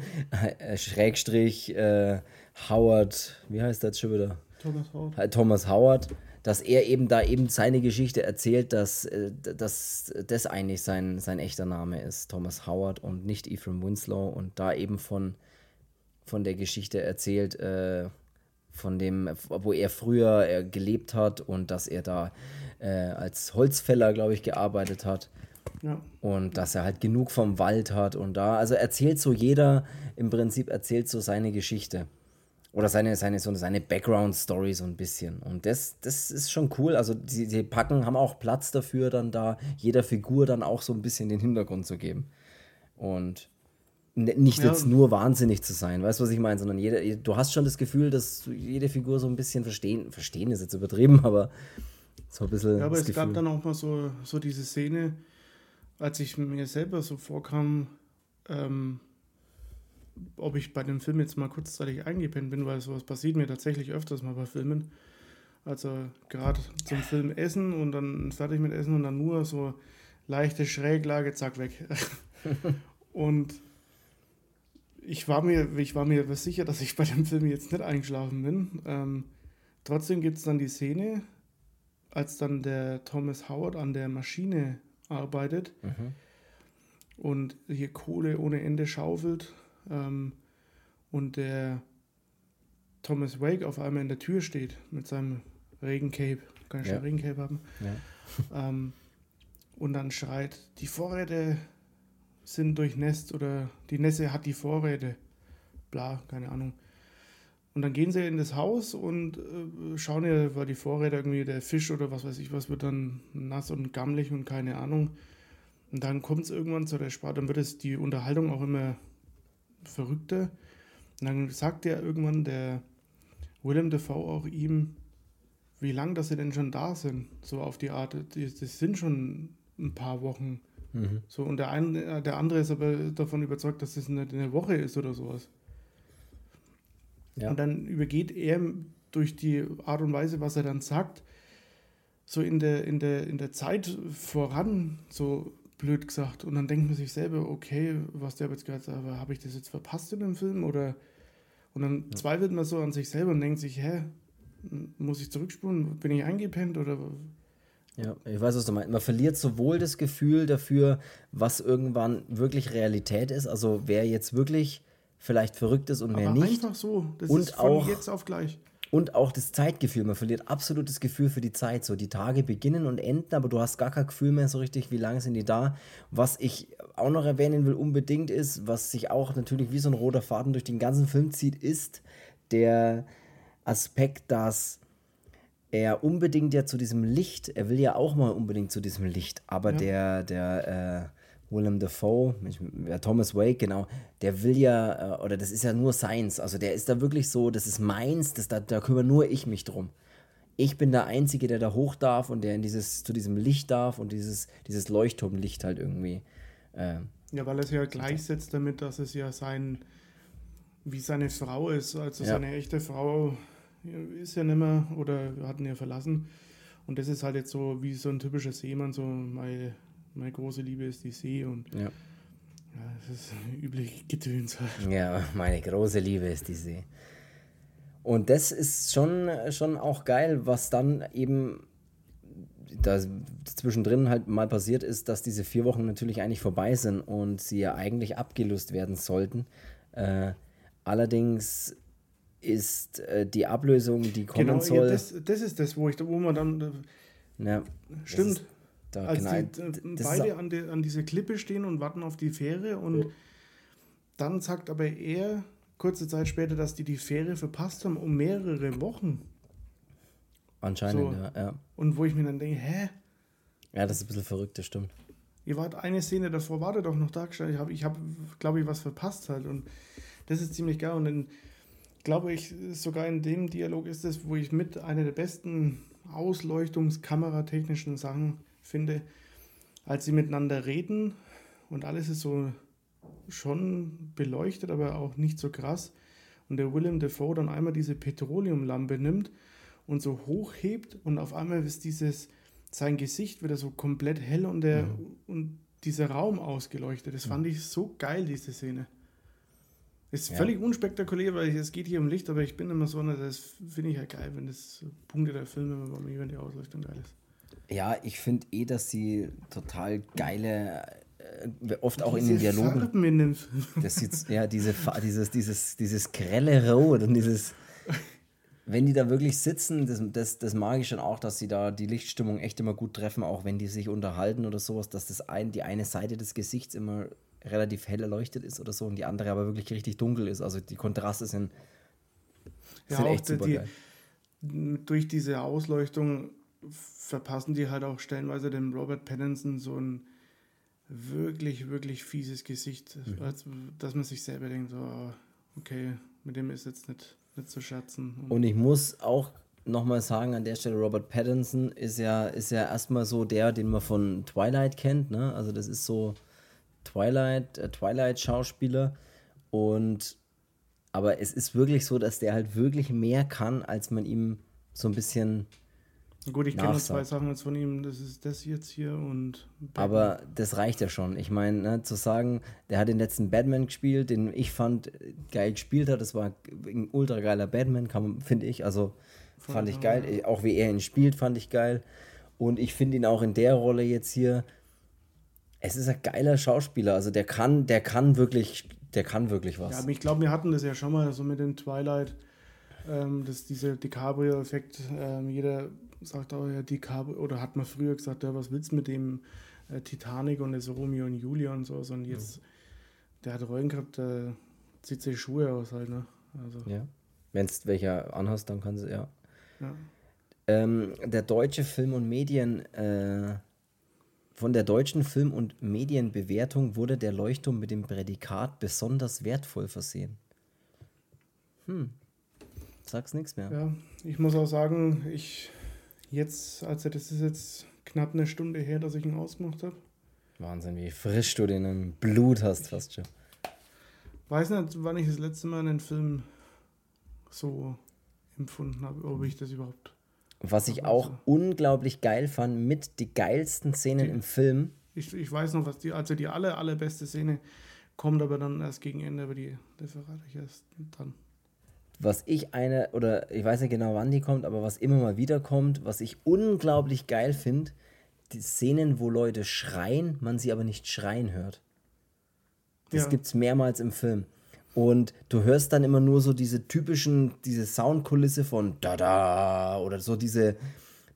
äh, Schrägstrich äh, Howard, wie heißt das schon wieder? Thomas Howard. Äh, Thomas Howard, dass er eben da eben seine Geschichte erzählt, dass, äh, dass das eigentlich sein, sein echter Name ist, Thomas Howard und nicht Ephraim Winslow und da eben von, von der Geschichte erzählt, äh, von dem, wo er früher äh, gelebt hat und dass er da äh, als Holzfäller, glaube ich, gearbeitet hat. Ja. Und dass er halt genug vom Wald hat und da, also erzählt so jeder, im Prinzip erzählt so seine Geschichte. Oder seine, seine, so seine Background-Story so ein bisschen. Und das, das ist schon cool. Also die, die packen, haben auch Platz dafür, dann da jeder Figur dann auch so ein bisschen den Hintergrund zu geben. Und nicht ja. jetzt nur wahnsinnig zu sein, weißt du, was ich meine, sondern jede, du hast schon das Gefühl, dass jede Figur so ein bisschen verstehen, verstehen ist jetzt übertrieben, aber so ein bisschen. Ja, aber es Gefühl. gab dann auch mal so, so diese Szene, als ich mir selber so vorkam, ähm, ob ich bei dem Film jetzt mal kurzzeitig eingepennt bin, weil sowas passiert mir tatsächlich öfters mal bei Filmen. Also gerade zum Film essen und dann fertig mit Essen und dann nur so leichte Schräglage, zack, weg. und ich war mir, ich war mir sicher, dass ich bei dem Film jetzt nicht eingeschlafen bin. Ähm, trotzdem gibt es dann die Szene, als dann der Thomas Howard an der Maschine arbeitet mhm. und hier Kohle ohne Ende schaufelt ähm, und der Thomas Wake auf einmal in der Tür steht mit seinem Regencape. Kann ich ja. schon Regencape haben? Ja. Ähm, und dann schreit, die Vorräte sind durchnässt oder die Nässe hat die Vorräte. Bla, keine Ahnung. Und dann gehen sie in das Haus und äh, schauen ja, war die Vorräte irgendwie, der Fisch oder was weiß ich, was wird dann nass und gammelig und keine Ahnung. Und dann kommt es irgendwann zu der Sprache, dann wird es die Unterhaltung auch immer verrückter. Und dann sagt ja irgendwann der Willem Dafoe auch ihm, wie lange dass sie denn schon da sind, so auf die Art. Das sind schon ein paar Wochen. Mhm. So, und der, eine, der andere ist aber davon überzeugt, dass das eine, eine Woche ist oder sowas. Ja. Und dann übergeht er durch die Art und Weise, was er dann sagt, so in der, in der, in der Zeit voran, so blöd gesagt. Und dann denkt man sich selber, okay, was der jetzt gerade sagt, habe ich das jetzt verpasst in dem Film? Oder und dann ja. zweifelt man so an sich selber und denkt sich, hä, muss ich zurückspulen? Bin ich eingepennt oder ja, ich weiß, was du meinst. Man verliert sowohl das Gefühl dafür, was irgendwann wirklich Realität ist, also wer jetzt wirklich vielleicht verrückt ist und wer Aber nicht. Einfach so, das und ist von auch, jetzt auf gleich. Und auch das Zeitgefühl. Man verliert absolut das Gefühl für die Zeit. So, die Tage beginnen und enden, aber du hast gar kein Gefühl mehr so richtig, wie lange sind die da. Was ich auch noch erwähnen will, unbedingt ist, was sich auch natürlich wie so ein roter Faden durch den ganzen Film zieht, ist der Aspekt, dass er unbedingt ja zu diesem Licht, er will ja auch mal unbedingt zu diesem Licht, aber ja. der, der äh, Willem Dafoe, ja, Thomas Wake, genau, der will ja, äh, oder das ist ja nur seins, also der ist da wirklich so, das ist meins, das, da, da kümmere nur ich mich drum. Ich bin der Einzige, der da hoch darf und der in dieses, zu diesem Licht darf und dieses, dieses Leuchtturmlicht halt irgendwie. Äh, ja, weil er es ja gleichsetzt damit, dass es ja sein, wie seine Frau ist, also ja. seine echte Frau ist ja nicht mehr oder hat ihn ja verlassen. Und das ist halt jetzt so wie so ein typischer Seemann, so meine, meine große Liebe ist die See und ja. Ja, das ist üblich Getöns halt. Ja, meine große Liebe ist die See. Und das ist schon, schon auch geil, was dann eben da zwischendrin halt mal passiert ist, dass diese vier Wochen natürlich eigentlich vorbei sind und sie ja eigentlich abgelöst werden sollten. Äh, allerdings ist äh, die Ablösung, die kommen genau, soll. Ja, das, das ist das, wo, ich, wo man dann. Äh, ja, stimmt. Da, Als genau, die, äh, beide an, die, an dieser Klippe stehen und warten auf die Fähre und dann sagt aber er kurze Zeit später, dass die die Fähre verpasst haben um mehrere Wochen. Anscheinend, so. ja, ja. Und wo ich mir dann denke, hä? Ja, das ist ein bisschen verrückt, das stimmt. Ihr wart eine Szene davor, wartet doch noch da. Ich habe, ich hab, glaube ich, was verpasst halt. Und das ist ziemlich geil. Und dann glaube ich, sogar in dem Dialog ist es, wo ich mit einer der besten Ausleuchtungskameratechnischen Sachen finde, als sie miteinander reden und alles ist so schon beleuchtet, aber auch nicht so krass. Und der Willem Dafoe dann einmal diese Petroleumlampe nimmt und so hochhebt und auf einmal ist dieses, sein Gesicht wieder so komplett hell und, der, ja. und dieser Raum ausgeleuchtet. Das fand ich so geil, diese Szene. Ist ja. völlig unspektakulär, weil es geht hier um Licht, aber ich bin immer so, das finde ich ja geil, wenn das Punkte der Filme bei mir, wenn die Ausleuchtung geil ist. Ja, ich finde eh, dass sie total geile, äh, oft auch diese in den Dialogen. Farben in Film. Das sieht, ja, diese, dieses, dieses, dieses grelle Rot und dieses. Wenn die da wirklich sitzen, das, das, das mag ich schon auch, dass sie da die Lichtstimmung echt immer gut treffen, auch wenn die sich unterhalten oder sowas, dass das ein, die eine Seite des Gesichts immer relativ hell erleuchtet ist oder so und die andere aber wirklich richtig dunkel ist. Also die Kontraste sind, ja, sind echt super die. Durch diese Ausleuchtung verpassen die halt auch stellenweise dem Robert Pattinson so ein wirklich, wirklich fieses Gesicht, mhm. als, dass man sich selber denkt, so, okay, mit dem ist jetzt nicht, nicht zu scherzen. Und, und ich muss auch nochmal sagen, an der Stelle, Robert Pattinson ist ja, ist ja erstmal so der, den man von Twilight kennt, ne? Also das ist so Twilight, äh, Twilight-Schauspieler. Und aber es ist wirklich so, dass der halt wirklich mehr kann, als man ihm so ein bisschen. Gut, ich kenne zwei Sachen jetzt von ihm, das ist das jetzt hier und. Batman. Aber das reicht ja schon. Ich meine, ne, zu sagen, der hat den letzten Batman gespielt, den ich fand geil gespielt hat, das war ein ultra geiler Batman, finde ich. Also fand ich geil. Auch wie er ihn spielt, fand ich geil. Und ich finde ihn auch in der Rolle jetzt hier es ist ein geiler Schauspieler. Also der kann, der kann wirklich, der kann wirklich was. Ja, aber ich glaube, wir hatten das ja schon mal so mit dem Twilight, ähm, dass dieser DiCaprio-Effekt, ähm, jeder sagt auch ja DiCaprio, oder hat man früher gesagt, ja, was willst du mit dem? äh, Titanic und das Romeo und Julia und so. Und jetzt, mhm. der hat Rollen gehabt, der zieht sich Schuhe aus halt, ne? Also. Ja. Wenn es welcher anhast, dann kann sie, ja. ja. Ähm, der deutsche Film- und Medien, äh, von der deutschen Film- und Medienbewertung wurde der Leuchtturm mit dem Prädikat besonders wertvoll versehen. Hm. Sag's nichts mehr. Ja, ich muss auch sagen, ich jetzt, also das ist jetzt knapp eine Stunde her, dass ich ihn ausgemacht habe. Wahnsinn, wie frisch du den im Blut hast, fast schon. Weiß nicht, wann ich das letzte Mal einen Film so empfunden habe, ob ich das überhaupt. Was ich auch unglaublich geil fand, mit die geilsten Szenen die, im Film. Ich, ich weiß noch, was die, also die aller, allerbeste Szene kommt aber dann erst gegen Ende, aber die, die verrate ich erst dann was ich eine, oder ich weiß nicht genau, wann die kommt, aber was immer mal wieder kommt, was ich unglaublich geil finde, die Szenen, wo Leute schreien, man sie aber nicht schreien hört. Das ja. gibt es mehrmals im Film. Und du hörst dann immer nur so diese typischen, diese Soundkulisse von da-da oder so diese,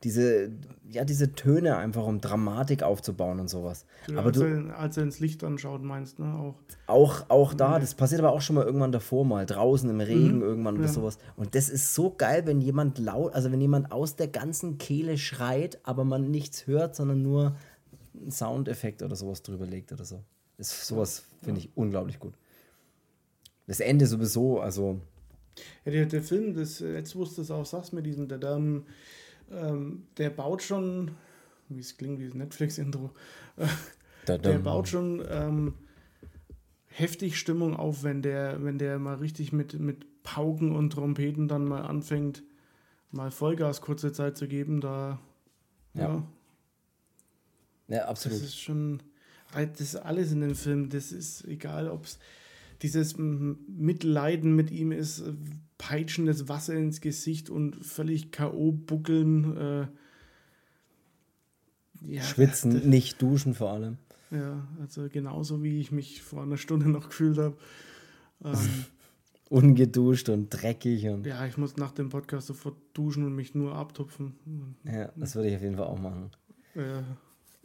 diese, ja, diese Töne einfach, um Dramatik aufzubauen und sowas. Ja, aber als, du, er, als er ins Licht anschaut, meinst, ne? Auch, auch, auch da, das passiert aber auch schon mal irgendwann davor mal, draußen im Regen mhm. irgendwann oder ja. sowas. Und das ist so geil, wenn jemand laut, also wenn jemand aus der ganzen Kehle schreit, aber man nichts hört, sondern nur einen Soundeffekt oder sowas drüber legt oder so. Das, sowas finde ich unglaublich gut. Das Ende sowieso, also. Ja, der, der Film, das, jetzt wusste es auch, sagst mit diesem, der dann ähm, der baut schon, wie es klingt, wie das Netflix-Intro, äh, der baut schon ähm, heftig Stimmung auf, wenn der, wenn der mal richtig mit, mit Pauken und Trompeten dann mal anfängt, mal Vollgas kurze Zeit zu geben, da ja. Ja, ja absolut. Das ist schon, das ist alles in dem Film, das ist egal, ob es dieses Mitleiden mit ihm ist, peitschendes Wasser ins Gesicht und völlig K.O. buckeln. Äh, ja, Schwitzen, das, nicht duschen vor allem. Ja, also genauso wie ich mich vor einer Stunde noch gefühlt habe. Ähm, Ungeduscht und dreckig. Und ja, ich muss nach dem Podcast sofort duschen und mich nur abtupfen. Ja, das würde ich auf jeden Fall auch machen. Ja.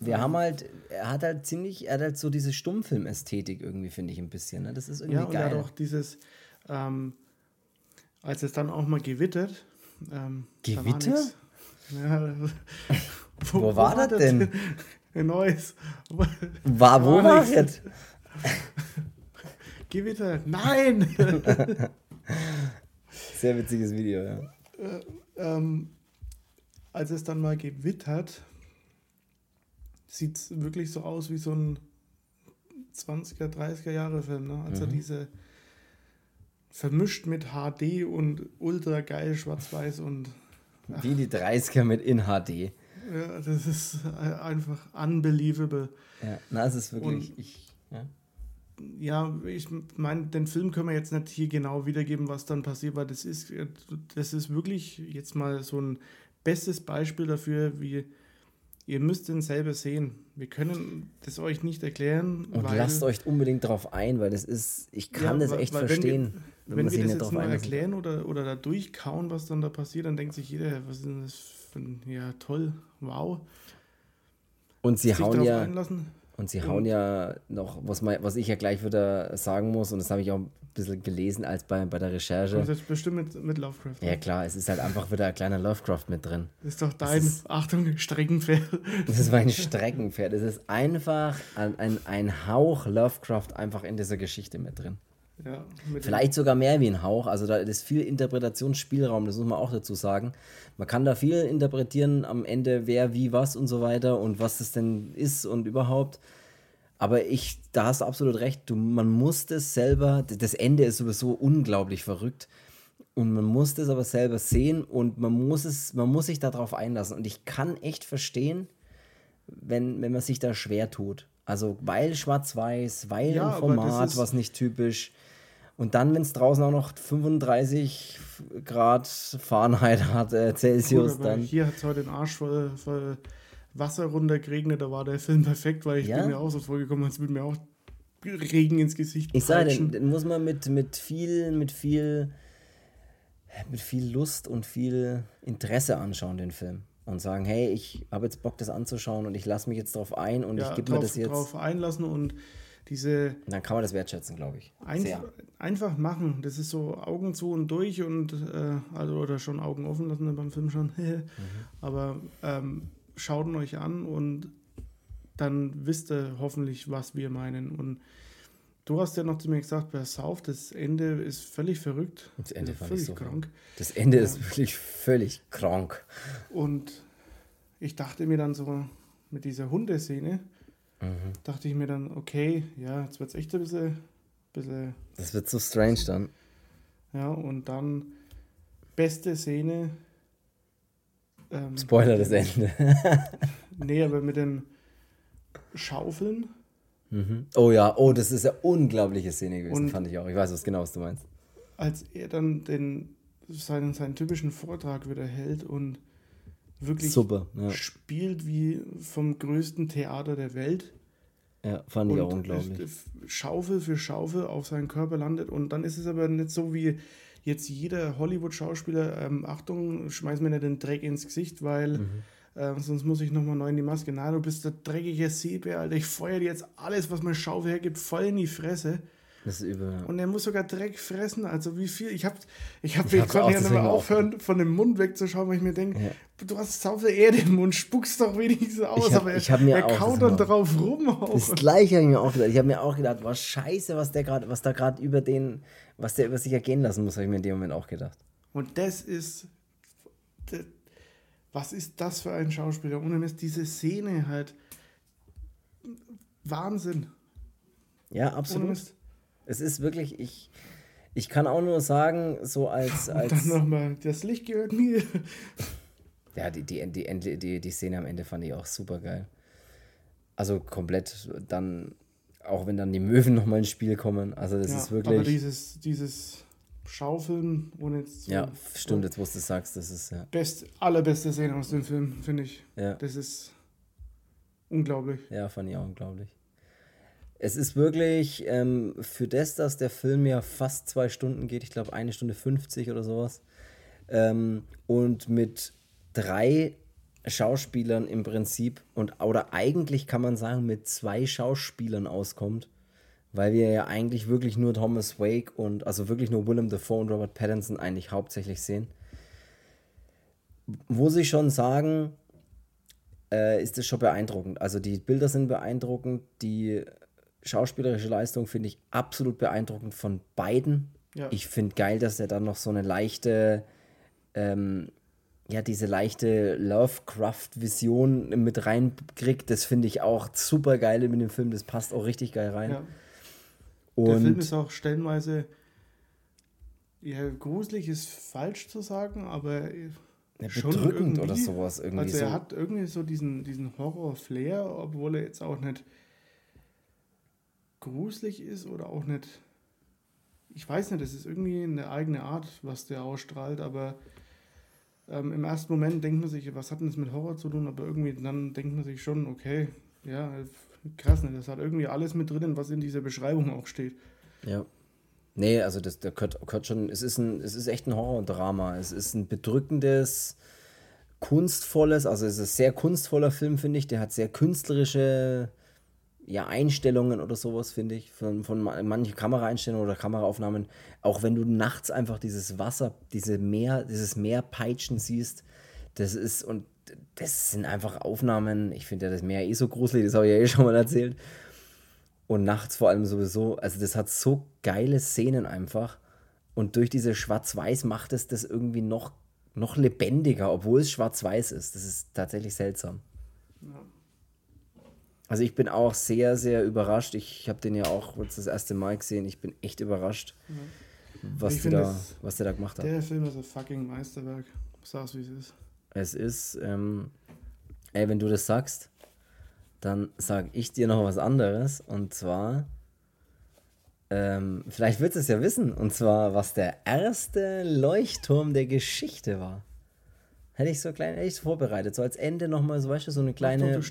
Wir haben halt, er hat halt ziemlich, er hat halt so diese Stummfilm-Ästhetik irgendwie, finde ich, ein bisschen. Ne? Das ist irgendwie ja, und geil. Ja, auch dieses, ähm, als es dann auch mal gewittert. Ähm, Gewitter? Ja, wo, wo, war, war das denn? In Neues. War, wo war, war das? Gewitter. Nein! Sehr witziges Video, ja. Äh, ähm, als es dann mal gewittert, sieht es wirklich so aus wie so ein 20er, 30er Jahre Film, ne? als mhm. er diese vermischt mit HD und ultra geil schwarz-weiß und. Ach. Wie die 30er mit in HD. Ja, das ist einfach unbelievable. Ja, na, es ist wirklich. Und, ich, ja. ja, ich meine, den Film können wir jetzt nicht hier genau wiedergeben, was dann passiert, weil das ist, das ist wirklich jetzt mal so ein bestes Beispiel dafür, wie Ihr müsst ihn selber sehen. Wir können das euch nicht erklären. Und weil, lasst euch unbedingt darauf ein, weil das ist, ich kann ja, das echt verstehen. Wenn wir, wenn wir das jetzt nur erklären oder, oder da durchkauen, was dann da passiert, dann denkt sich jeder, was ist denn das für ein, ja toll, wow. Und sie hauen ja, einlassen. Und sie hauen ja noch, was, mein, was ich ja gleich wieder sagen muss, und das habe ich auch bisschen gelesen als bei, bei der Recherche. Das ist bestimmt mit, mit Lovecraft. Ja, klar, es ist halt einfach wieder ein kleiner Lovecraft mit drin. Das ist doch dein, ist, Achtung, Streckenpferd. Das ist mein Streckenpferd. Es ist einfach ein, ein, ein Hauch Lovecraft einfach in dieser Geschichte mit drin. Ja, Vielleicht sogar mehr wie ein Hauch. Also da ist viel Interpretationsspielraum, das muss man auch dazu sagen. Man kann da viel interpretieren am Ende, wer, wie, was und so weiter und was das denn ist und überhaupt. Aber ich, da hast du absolut recht, du, man muss das selber, das Ende ist sowieso unglaublich verrückt. Und man muss das aber selber sehen und man muss es, man muss sich darauf einlassen. Und ich kann echt verstehen, wenn, wenn man sich da schwer tut. Also weil schwarz-weiß, weil ja, ein Format, was nicht typisch. Und dann, wenn es draußen auch noch 35 Grad Fahrenheit hat, äh, Celsius, Gut, dann. Hier hat es heute den Arsch voll, voll Wasser runtergeregnet, da war der Film perfekt, weil ich ja? bin mir auch so vorgekommen, als würde mir auch Regen ins Gesicht Ich sage, den, den muss man mit, mit viel, mit viel, mit viel Lust und viel Interesse anschauen, den Film. und sagen, hey, ich habe jetzt Bock, das anzuschauen und ich lasse mich jetzt drauf ein und ja, ich gebe mir das jetzt. drauf einlassen und diese. Dann kann man das wertschätzen, glaube ich. Einf einfach machen. Das ist so Augen zu und durch und äh, also oder schon Augen offen lassen beim Film schon. mhm. Aber ähm, schaut ihn euch an und dann wisst ihr hoffentlich, was wir meinen. Und du hast ja noch zu mir gesagt, bei South, das Ende ist völlig verrückt. Das Ende fand völlig ich so krank. Das Ende ja. ist wirklich völlig krank. Und ich dachte mir dann so, mit dieser Hundeszene, mhm. dachte ich mir dann, okay, ja, jetzt wird es echt ein bisschen, bisschen. Das wird so strange dann. Ja, und dann beste Szene. Ähm, Spoiler das Ende. nee, aber mit dem Schaufeln. Mhm. Oh ja, oh, das ist eine unglaubliche Szene gewesen, und fand ich auch. Ich weiß was genau, was du meinst. Als er dann den, seinen, seinen typischen Vortrag wieder hält und wirklich Super, ja. spielt wie vom größten Theater der Welt. Ja, fand ich auch unglaublich. Schaufel für Schaufel auf seinen Körper landet und dann ist es aber nicht so wie jetzt jeder Hollywood-Schauspieler, ähm, Achtung, schmeiß mir nicht den Dreck ins Gesicht, weil mhm. äh, sonst muss ich nochmal neu in die Maske. Na, du bist der dreckige Seebär, Alter, ich feuer dir jetzt alles, was mein Schaufel hergibt, voll in die Fresse. Das ist übel. Und er muss sogar Dreck fressen. Also wie viel. Ich hab, ich hab, ich, konnte ja nicht mehr aufhören, von dem Mund wegzuschauen, weil ich mir denke, ja. du hast sau viel Erde im Mund, spuckst doch wenigstens aus. Ich hab, aber ich hab mir er auch kaut dann drauf rum. Auch. Das gleiche habe ich mir auch gedacht. Ich habe mir auch gedacht, was scheiße, was der gerade, was da gerade über den, was der über sich ergehen lassen muss, habe ich mir in dem Moment auch gedacht. Und das ist. Das, was ist das für ein Schauspieler? Ohne Mist, diese Szene halt. Wahnsinn. Ja, absolut. Es ist wirklich, ich, ich kann auch nur sagen, so als. als Und dann nochmal, das Licht gehört mir. Ja, die, die, die, die, die Szene am Ende fand ich auch super geil. Also komplett dann, auch wenn dann die Möwen nochmal ins Spiel kommen. Also das ja, ist wirklich. Aber dieses, dieses Schaufeln und jetzt. Ja, stimmt, jetzt wo du sagst, das ist ja. Best, allerbeste Szene aus dem Film, finde ich. Ja. Das ist unglaublich. Ja, fand ich auch unglaublich. Es ist wirklich ähm, für das, dass der Film ja fast zwei Stunden geht, ich glaube eine Stunde 50 oder sowas, ähm, und mit drei Schauspielern im Prinzip und oder eigentlich kann man sagen mit zwei Schauspielern auskommt, weil wir ja eigentlich wirklich nur Thomas Wake und also wirklich nur Willem Dafoe und Robert Pattinson eigentlich hauptsächlich sehen. Muss ich schon sagen, äh, ist das schon beeindruckend. Also die Bilder sind beeindruckend, die schauspielerische Leistung finde ich absolut beeindruckend von beiden. Ja. Ich finde geil, dass er dann noch so eine leichte, ähm, ja, diese leichte Lovecraft-Vision mit reinkriegt. Das finde ich auch super geil mit dem Film. Das passt auch richtig geil rein. Ja. Der Film ist auch stellenweise, ja, gruselig ist falsch zu sagen, aber ja, bedrückend oder sowas irgendwie. Also er so. hat irgendwie so diesen, diesen Horror-Flair, obwohl er jetzt auch nicht gruselig ist oder auch nicht. Ich weiß nicht, es ist irgendwie eine eigene Art, was der ausstrahlt, aber ähm, im ersten Moment denkt man sich, was hat denn das mit Horror zu tun? Aber irgendwie dann denkt man sich schon, okay, ja, krass, ne? das hat irgendwie alles mit drinnen, was in dieser Beschreibung auch steht. Ja. Nee, also das, der gehört, gehört schon, es ist, ein, es ist echt ein Horror-Drama. Es ist ein bedrückendes, kunstvolles, also es ist ein sehr kunstvoller Film, finde ich. Der hat sehr künstlerische ja, Einstellungen oder sowas, finde ich, von, von manchen Kameraeinstellungen oder Kameraaufnahmen, auch wenn du nachts einfach dieses Wasser, diese Meer, dieses Meerpeitschen siehst, das ist, und das sind einfach Aufnahmen, ich finde ja das Meer eh so gruselig, das habe ich ja eh schon mal erzählt. Und nachts vor allem sowieso, also das hat so geile Szenen einfach. Und durch diese Schwarz-Weiß macht es das irgendwie noch, noch lebendiger, obwohl es schwarz-weiß ist. Das ist tatsächlich seltsam. Ja. Also ich bin auch sehr, sehr überrascht. Ich habe den ja auch jetzt das erste Mal gesehen. Ich bin echt überrascht, mhm. was, der da, was der da gemacht hat. Der Film ist ein fucking Meisterwerk. Sag's, wie es ist. Es ist, ähm, ey, wenn du das sagst, dann sag ich dir noch was anderes. Und zwar, ähm, vielleicht willst du es ja wissen. Und zwar, was der erste Leuchtturm der Geschichte war. Hätte ich so klein echt vorbereitet. So als Ende nochmal, so weißt du, so eine kleine. Ach,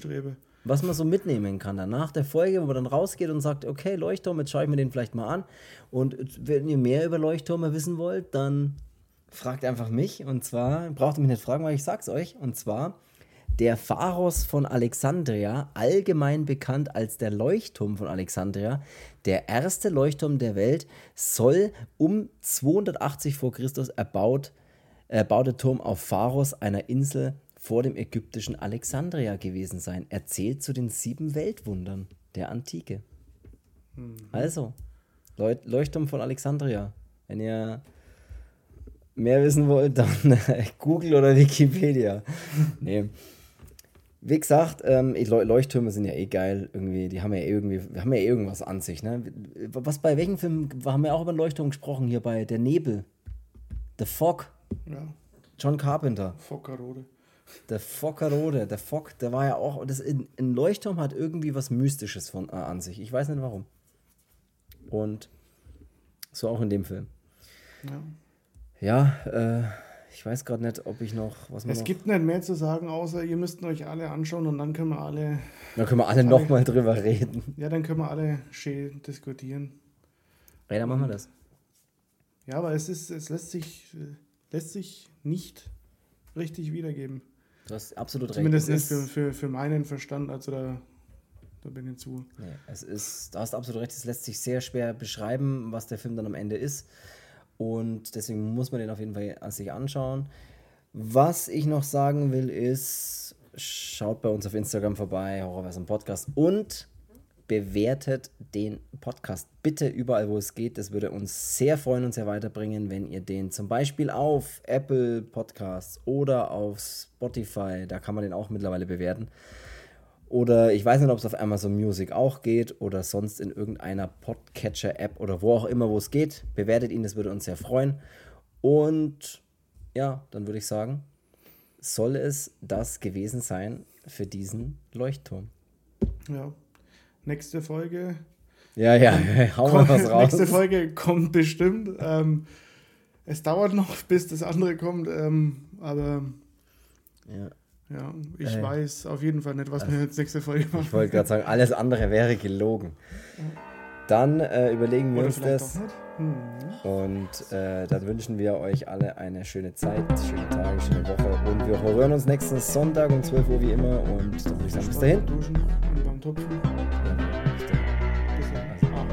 was man so mitnehmen kann. Dann nach der Folge, wo man dann rausgeht und sagt, okay, Leuchtturm, jetzt schaue ich mir den vielleicht mal an. Und wenn ihr mehr über Leuchttürme wissen wollt, dann fragt einfach mich. Und zwar, braucht ihr mich nicht fragen, weil ich sag's euch. Und zwar, der Pharos von Alexandria, allgemein bekannt als der Leuchtturm von Alexandria, der erste Leuchtturm der Welt, soll um 280 vor Christus erbaut, erbaute Turm auf Pharos, einer Insel vor dem ägyptischen Alexandria gewesen sein. Erzählt zu den sieben Weltwundern der Antike. Mhm. Also, Leuchtturm von Alexandria. Wenn ihr mehr wissen wollt, dann Google oder Wikipedia. nee. Wie gesagt, ähm, Leuchttürme sind ja eh geil irgendwie. Die haben ja eh irgendwie, haben ja eh irgendwas an sich. Ne? Was bei welchem Film haben wir auch über Leuchtturm gesprochen hier bei Der Nebel, The Fog. Ja. John Carpenter. Fockerode. Der Fockerode, der Fock, der war ja auch. Das in, ein Leuchtturm hat irgendwie was Mystisches von, äh, an sich. Ich weiß nicht warum. Und so auch in dem Film. Ja. Ja, äh, ich weiß gerade nicht, ob ich noch was Es noch gibt nicht mehr zu sagen, außer ihr müsst euch alle anschauen und dann können wir alle. Dann können wir alle, alle nochmal drüber reden. Ja, dann können wir alle schön diskutieren. Ja, dann machen wir das. Ja, aber es ist, es lässt sich, lässt sich nicht richtig wiedergeben. Du hast absolut Zumindest recht. Zumindest für, für, für meinen Verstand, also da, da bin ich zu. Nee, es ist, du hast absolut recht, es lässt sich sehr schwer beschreiben, was der Film dann am Ende ist. Und deswegen muss man den auf jeden Fall sich anschauen. Was ich noch sagen will, ist, schaut bei uns auf Instagram vorbei, Horrorversum Podcast und bewertet den Podcast bitte überall, wo es geht. Das würde uns sehr freuen und sehr weiterbringen, wenn ihr den zum Beispiel auf Apple Podcasts oder auf Spotify, da kann man den auch mittlerweile bewerten, oder ich weiß nicht, ob es auf Amazon Music auch geht oder sonst in irgendeiner Podcatcher-App oder wo auch immer, wo es geht. Bewertet ihn, das würde uns sehr freuen. Und ja, dann würde ich sagen, soll es das gewesen sein für diesen Leuchtturm. Ja. Nächste Folge. Ja, ja, hauen wir was raus. Nächste Folge kommt bestimmt. Ähm, es dauert noch, bis das andere kommt, ähm, aber ja. Ja, ich äh, weiß auf jeden Fall nicht, was also, wir jetzt nächste Folge machen. Ich wollte gerade sagen, alles andere wäre gelogen. Dann äh, überlegen wir Oder uns das. Mhm. Und äh, dann wünschen wir euch alle eine schöne Zeit, schöne Tage, schöne Woche. Und wir hören uns nächsten Sonntag um 12 Uhr wie immer. Und dann würde ich sagen, bis dahin. Duschen und beim Tupfen. Ja, bis dann. Bis dann. Also, ah,